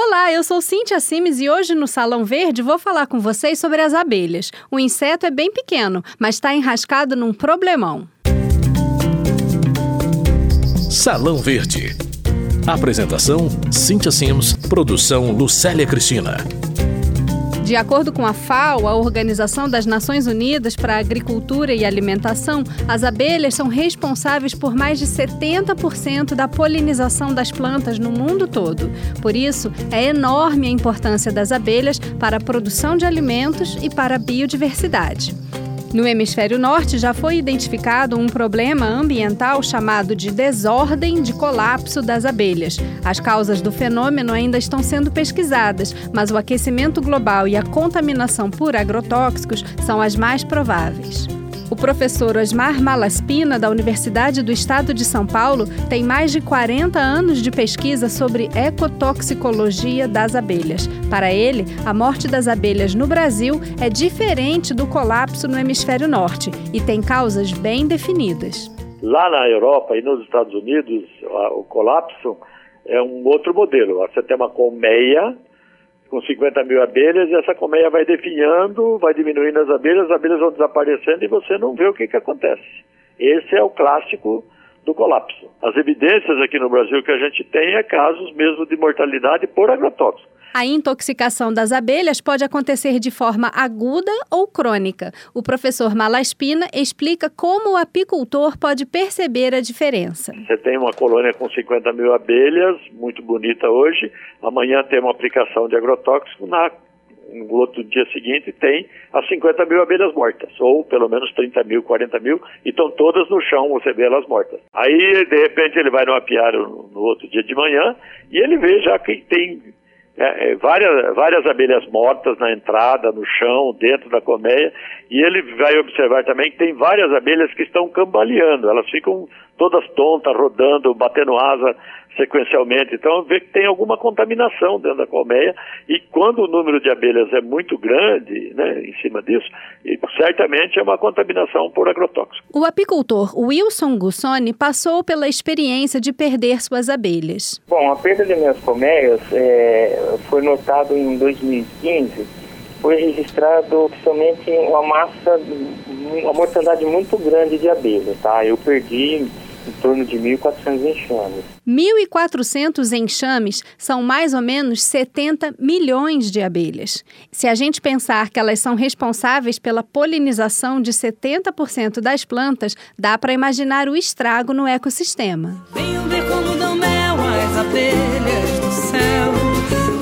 Olá, eu sou Cíntia Simes e hoje no Salão Verde vou falar com vocês sobre as abelhas. O inseto é bem pequeno, mas está enrascado num problemão. Salão Verde. Apresentação: Cíntia Sims. Produção: Lucélia Cristina. De acordo com a FAO, a Organização das Nações Unidas para a Agricultura e Alimentação, as abelhas são responsáveis por mais de 70% da polinização das plantas no mundo todo. Por isso, é enorme a importância das abelhas para a produção de alimentos e para a biodiversidade. No hemisfério norte já foi identificado um problema ambiental chamado de desordem de colapso das abelhas. As causas do fenômeno ainda estão sendo pesquisadas, mas o aquecimento global e a contaminação por agrotóxicos são as mais prováveis. O professor Osmar Malaspina, da Universidade do Estado de São Paulo, tem mais de 40 anos de pesquisa sobre ecotoxicologia das abelhas. Para ele, a morte das abelhas no Brasil é diferente do colapso no hemisfério norte e tem causas bem definidas. Lá na Europa e nos Estados Unidos, o colapso é um outro modelo. Você tem uma colmeia com 50 mil abelhas e essa colmeia vai definhando, vai diminuindo as abelhas, as abelhas vão desaparecendo e você não vê o que, que acontece. Esse é o clássico do colapso. As evidências aqui no Brasil que a gente tem é casos mesmo de mortalidade por agrotóxico. A intoxicação das abelhas pode acontecer de forma aguda ou crônica. O professor Malaspina explica como o apicultor pode perceber a diferença. Você tem uma colônia com 50 mil abelhas, muito bonita hoje, amanhã tem uma aplicação de agrotóxico, na no outro dia seguinte tem as 50 mil abelhas mortas, ou pelo menos 30 mil, 40 mil, e estão todas no chão, você vê elas mortas. Aí, de repente, ele vai no apiário no outro dia de manhã e ele vê já que tem é, é, várias, várias abelhas mortas na entrada, no chão, dentro da colmeia, e ele vai observar também que tem várias abelhas que estão cambaleando, elas ficam todas tontas, rodando, batendo asa sequencialmente. Então, vê que tem alguma contaminação dentro da colmeia e quando o número de abelhas é muito grande, né, em cima disso, certamente é uma contaminação por agrotóxico. O apicultor Wilson Gussoni passou pela experiência de perder suas abelhas. Bom, a perda de minhas colmeias é, foi notado em 2015 foi registrado oficialmente uma massa, uma mortandade muito grande de abelhas, tá? Eu perdi em torno de 1.400 enxames. 1.400 enxames são mais ou menos 70 milhões de abelhas. Se a gente pensar que elas são responsáveis pela polinização de 70% das plantas, dá para imaginar o estrago no ecossistema. Venham ver como dão mel as abelhas do céu.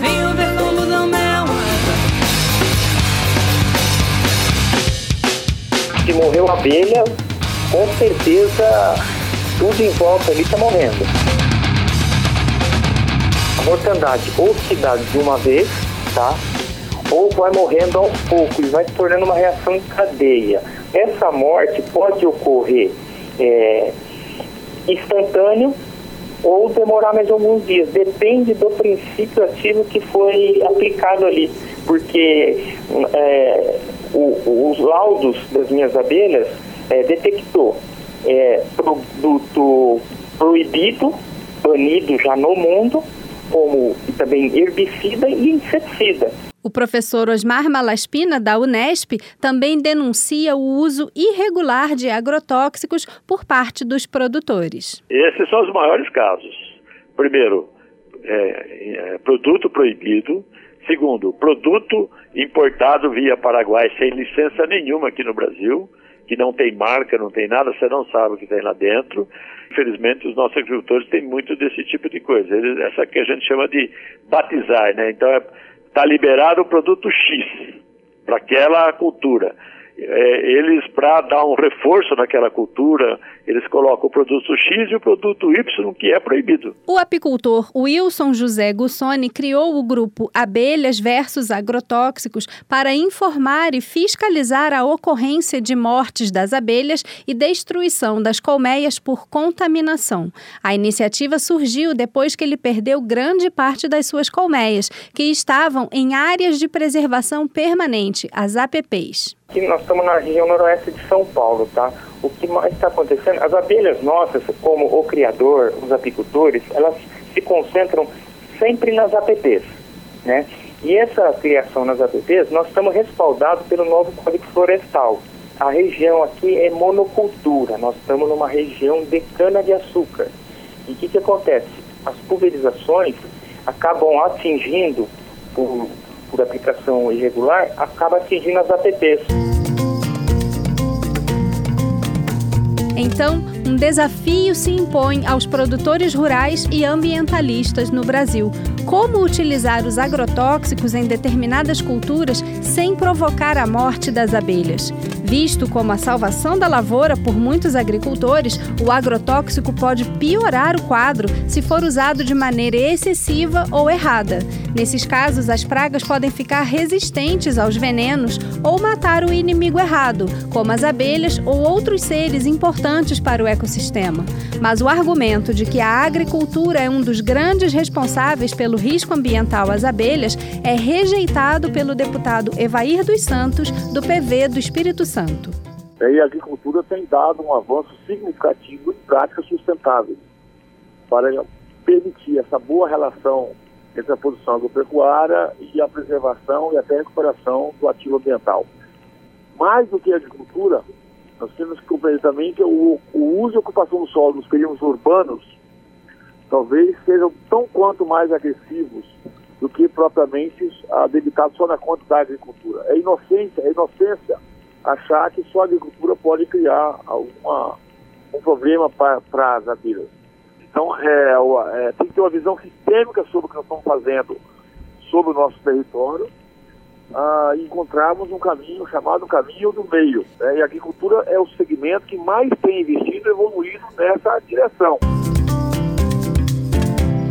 Venham ver como dão mel Se morreu a abelha, com certeza tudo em volta ali está morrendo. A mortandade ou se dá de uma vez, tá? Ou vai morrendo aos poucos, vai se tornando uma reação em cadeia. Essa morte pode ocorrer é, instantâneo ou demorar mais alguns dias. Depende do princípio ativo que foi aplicado ali. Porque é, o, os laudos das minhas abelhas é, detectou é, produto proibido, banido já no mundo, como também herbicida e inseticida. O professor Osmar Malaspina, da Unesp, também denuncia o uso irregular de agrotóxicos por parte dos produtores. Esses são os maiores casos. Primeiro, é, é, produto proibido. Segundo, produto importado via Paraguai sem licença nenhuma aqui no Brasil que não tem marca, não tem nada, você não sabe o que tem lá dentro. Infelizmente, os nossos agricultores têm muito desse tipo de coisa. Eles, essa que a gente chama de batizar, né? Então, está é, liberado o produto X para aquela cultura é, eles, para dar um reforço naquela cultura, eles colocam o produto X e o produto Y, que é proibido. O apicultor Wilson José Gussoni criou o grupo Abelhas versus Agrotóxicos para informar e fiscalizar a ocorrência de mortes das abelhas e destruição das colmeias por contaminação. A iniciativa surgiu depois que ele perdeu grande parte das suas colmeias, que estavam em áreas de preservação permanente, as APPs. Aqui nós estamos na região noroeste de São Paulo, tá? O que mais está acontecendo? As abelhas nossas, como o criador, os apicultores, elas se concentram sempre nas APPs, Né? E essa criação nas APPs, nós estamos respaldados pelo novo Código Florestal. A região aqui é monocultura, nós estamos numa região de cana-de-açúcar. E o que, que acontece? As pulverizações acabam atingindo, por, por aplicação irregular, acaba atingindo as APPs. Então, um desafio se impõe aos produtores rurais e ambientalistas no Brasil. Como utilizar os agrotóxicos em determinadas culturas sem provocar a morte das abelhas? Visto como a salvação da lavoura por muitos agricultores, o agrotóxico pode piorar o quadro se for usado de maneira excessiva ou errada. Nesses casos, as pragas podem ficar resistentes aos venenos ou matar o inimigo errado, como as abelhas ou outros seres importantes para o ecossistema. Mas o argumento de que a agricultura é um dos grandes responsáveis pelo risco ambiental às abelhas é rejeitado pelo deputado Evair dos Santos, do PV do Espírito Santo. E a agricultura tem dado um avanço significativo em práticas sustentáveis para permitir essa boa relação entre a produção agropecuária e a preservação e até a recuperação do ativo ambiental. Mais do que a agricultura, nós temos que compreender também que o, o uso e ocupação do solo nos períodos urbanos talvez sejam tão quanto mais agressivos do que propriamente ah, debitados só na conta da agricultura. É inocência, é inocência achar que só a agricultura pode criar alguma, um problema para as abelhas. Então, é, é, tem que ter uma visão sistêmica sobre o que nós estamos fazendo sobre o nosso território ah, encontrarmos um caminho chamado caminho do meio. Né? E a agricultura é o segmento que mais tem investido e evoluído nessa direção.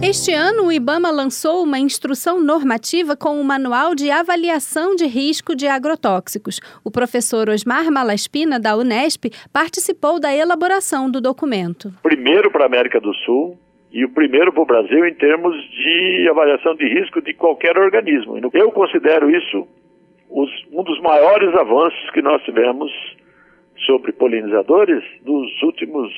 Este ano, o IBAMA lançou uma instrução normativa com o um Manual de Avaliação de Risco de Agrotóxicos. O professor Osmar Malaspina, da Unesp, participou da elaboração do documento. Primeiro para a América do Sul, e o primeiro para o Brasil em termos de avaliação de risco de qualquer organismo. Eu considero isso os, um dos maiores avanços que nós tivemos sobre polinizadores nos últimos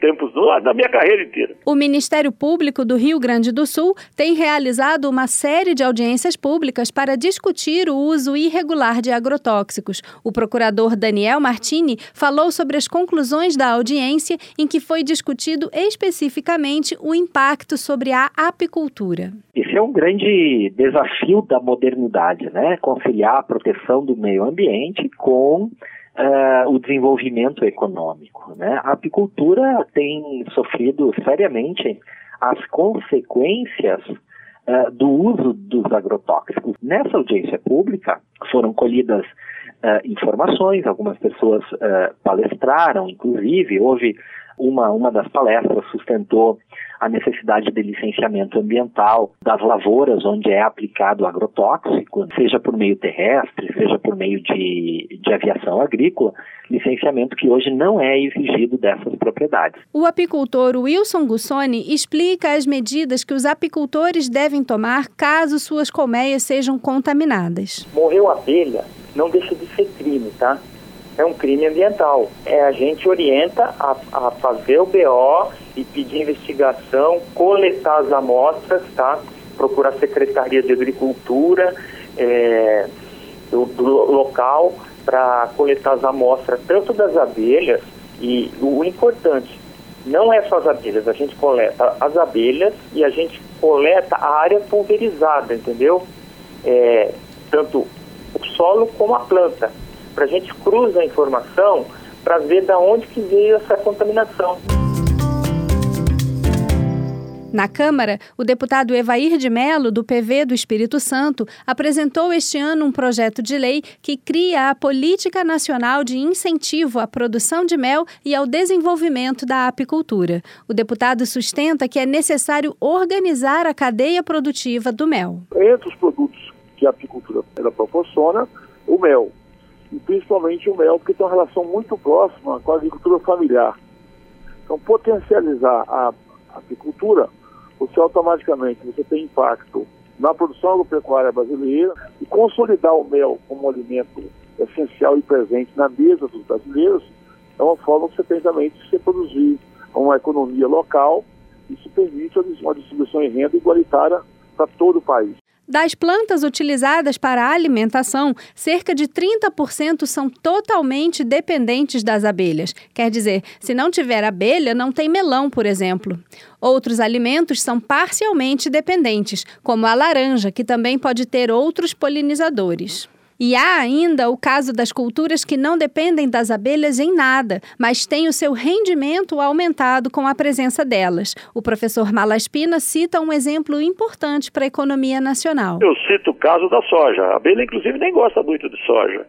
tempos da minha carreira inteira. O Ministério Público do Rio Grande do Sul tem realizado uma série de audiências públicas para discutir o uso irregular de agrotóxicos. O procurador Daniel Martini falou sobre as conclusões da audiência em que foi discutido especificamente o impacto sobre a apicultura. Esse é um grande desafio da modernidade, né? Conciliar a proteção do meio ambiente com uh, o desenvolvimento econômico. Né? A apicultura tem sofrido seriamente as consequências uh, do uso dos agrotóxicos. Nessa audiência pública foram colhidas uh, informações, algumas pessoas palestraram, inclusive, houve uma, uma das palestras sustentou a necessidade de licenciamento ambiental das lavouras onde é aplicado agrotóxico, seja por meio terrestre, seja por meio de, de aviação agrícola, licenciamento que hoje não é exigido dessas propriedades. O apicultor Wilson Gussoni explica as medidas que os apicultores devem tomar caso suas colmeias sejam contaminadas. Morreu abelha, não deixa de ser crime, tá? É um crime ambiental. É, a gente orienta a, a fazer o BO e pedir investigação, coletar as amostras, tá? Procurar a Secretaria de Agricultura é, do, do local para coletar as amostras tanto das abelhas e o importante não é só as abelhas, a gente coleta as abelhas e a gente coleta a área pulverizada, entendeu? É, tanto o solo como a planta para a gente cruzar a informação para ver da onde que veio essa contaminação. Na Câmara, o deputado Evair de Mello, do PV do Espírito Santo, apresentou este ano um projeto de lei que cria a Política Nacional de Incentivo à Produção de Mel e ao Desenvolvimento da Apicultura. O deputado sustenta que é necessário organizar a cadeia produtiva do mel. Entre os produtos que a apicultura proporciona, o mel e principalmente o mel, porque tem uma relação muito próxima com a agricultura familiar. Então, potencializar a apicultura, você automaticamente você tem impacto na produção agropecuária brasileira e consolidar o mel como um alimento essencial e presente na mesa dos brasileiros é uma forma que você tem também de se produzir uma economia local e se permite uma distribuição em renda igualitária para todo o país. Das plantas utilizadas para a alimentação, cerca de 30% são totalmente dependentes das abelhas. Quer dizer, se não tiver abelha, não tem melão, por exemplo. Outros alimentos são parcialmente dependentes, como a laranja, que também pode ter outros polinizadores. E há ainda o caso das culturas que não dependem das abelhas em nada, mas têm o seu rendimento aumentado com a presença delas. O professor Malaspina cita um exemplo importante para a economia nacional. Eu cito o caso da soja. A abelha, inclusive, nem gosta muito de soja.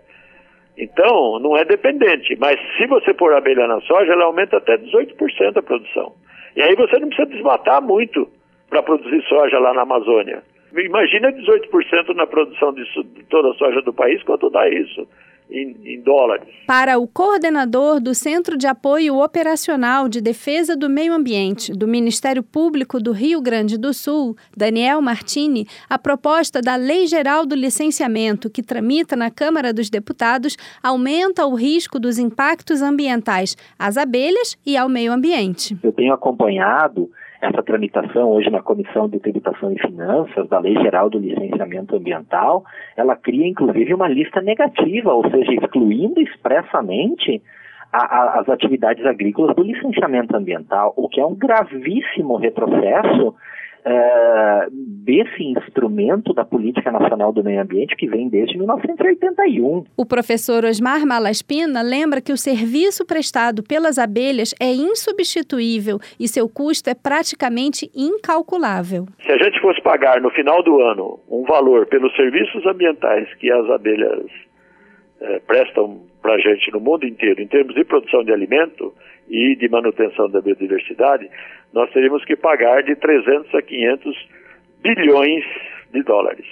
Então, não é dependente, mas se você pôr abelha na soja, ela aumenta até 18% a produção. E aí você não precisa desmatar muito para produzir soja lá na Amazônia. Imagina 18% na produção de toda a soja do país, quanto dá isso? Em, em, dólares. Para o coordenador do Centro de Apoio Operacional de Defesa do Meio Ambiente do Ministério Público do Rio Grande do Sul, Daniel Martini, a proposta da Lei Geral do Licenciamento, que tramita na Câmara dos Deputados, aumenta o risco dos impactos ambientais às abelhas e ao meio ambiente. Eu tenho acompanhado essa tramitação hoje na Comissão de Tributação e Finanças da Lei Geral do Licenciamento Ambiental, ela cria inclusive uma lista negativa, ou seja, excluindo expressamente a, a, as atividades agrícolas do licenciamento ambiental, o que é um gravíssimo retrocesso uh, desse instrumento da Política Nacional do Meio Ambiente que vem desde 1981. O professor Osmar Malaspina lembra que o serviço prestado pelas abelhas é insubstituível e seu custo é praticamente incalculável. Se a gente fosse pagar no final do ano um valor pelos serviços ambientais que as abelhas é, prestam para a gente no mundo inteiro, em termos de produção de alimento e de manutenção da biodiversidade, nós teríamos que pagar de 300 a 500 bilhões de dólares.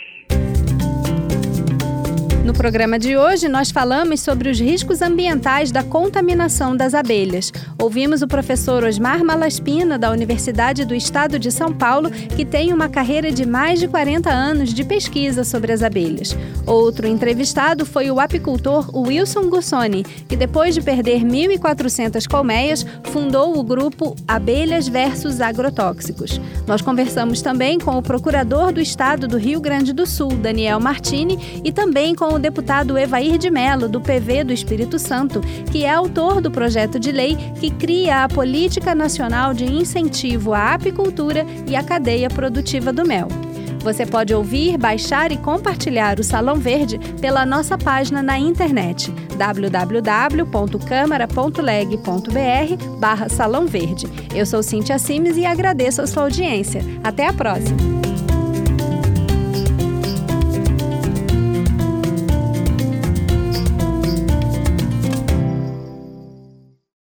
No programa de hoje, nós falamos sobre os riscos ambientais da contaminação das abelhas. Ouvimos o professor Osmar Malaspina, da Universidade do Estado de São Paulo, que tem uma carreira de mais de 40 anos de pesquisa sobre as abelhas. Outro entrevistado foi o apicultor Wilson Gussoni, que depois de perder 1.400 colmeias, fundou o grupo Abelhas versus Agrotóxicos. Nós conversamos também com o procurador do Estado do Rio Grande do Sul, Daniel Martini, e também com o deputado Evair de Mello, do PV do Espírito Santo, que é autor do projeto de lei que cria a Política Nacional de Incentivo à Apicultura e à Cadeia Produtiva do Mel. Você pode ouvir, baixar e compartilhar o Salão Verde pela nossa página na internet www.câmara.leg.br barra Salão Verde. Eu sou Cintia Simes e agradeço a sua audiência. Até a próxima!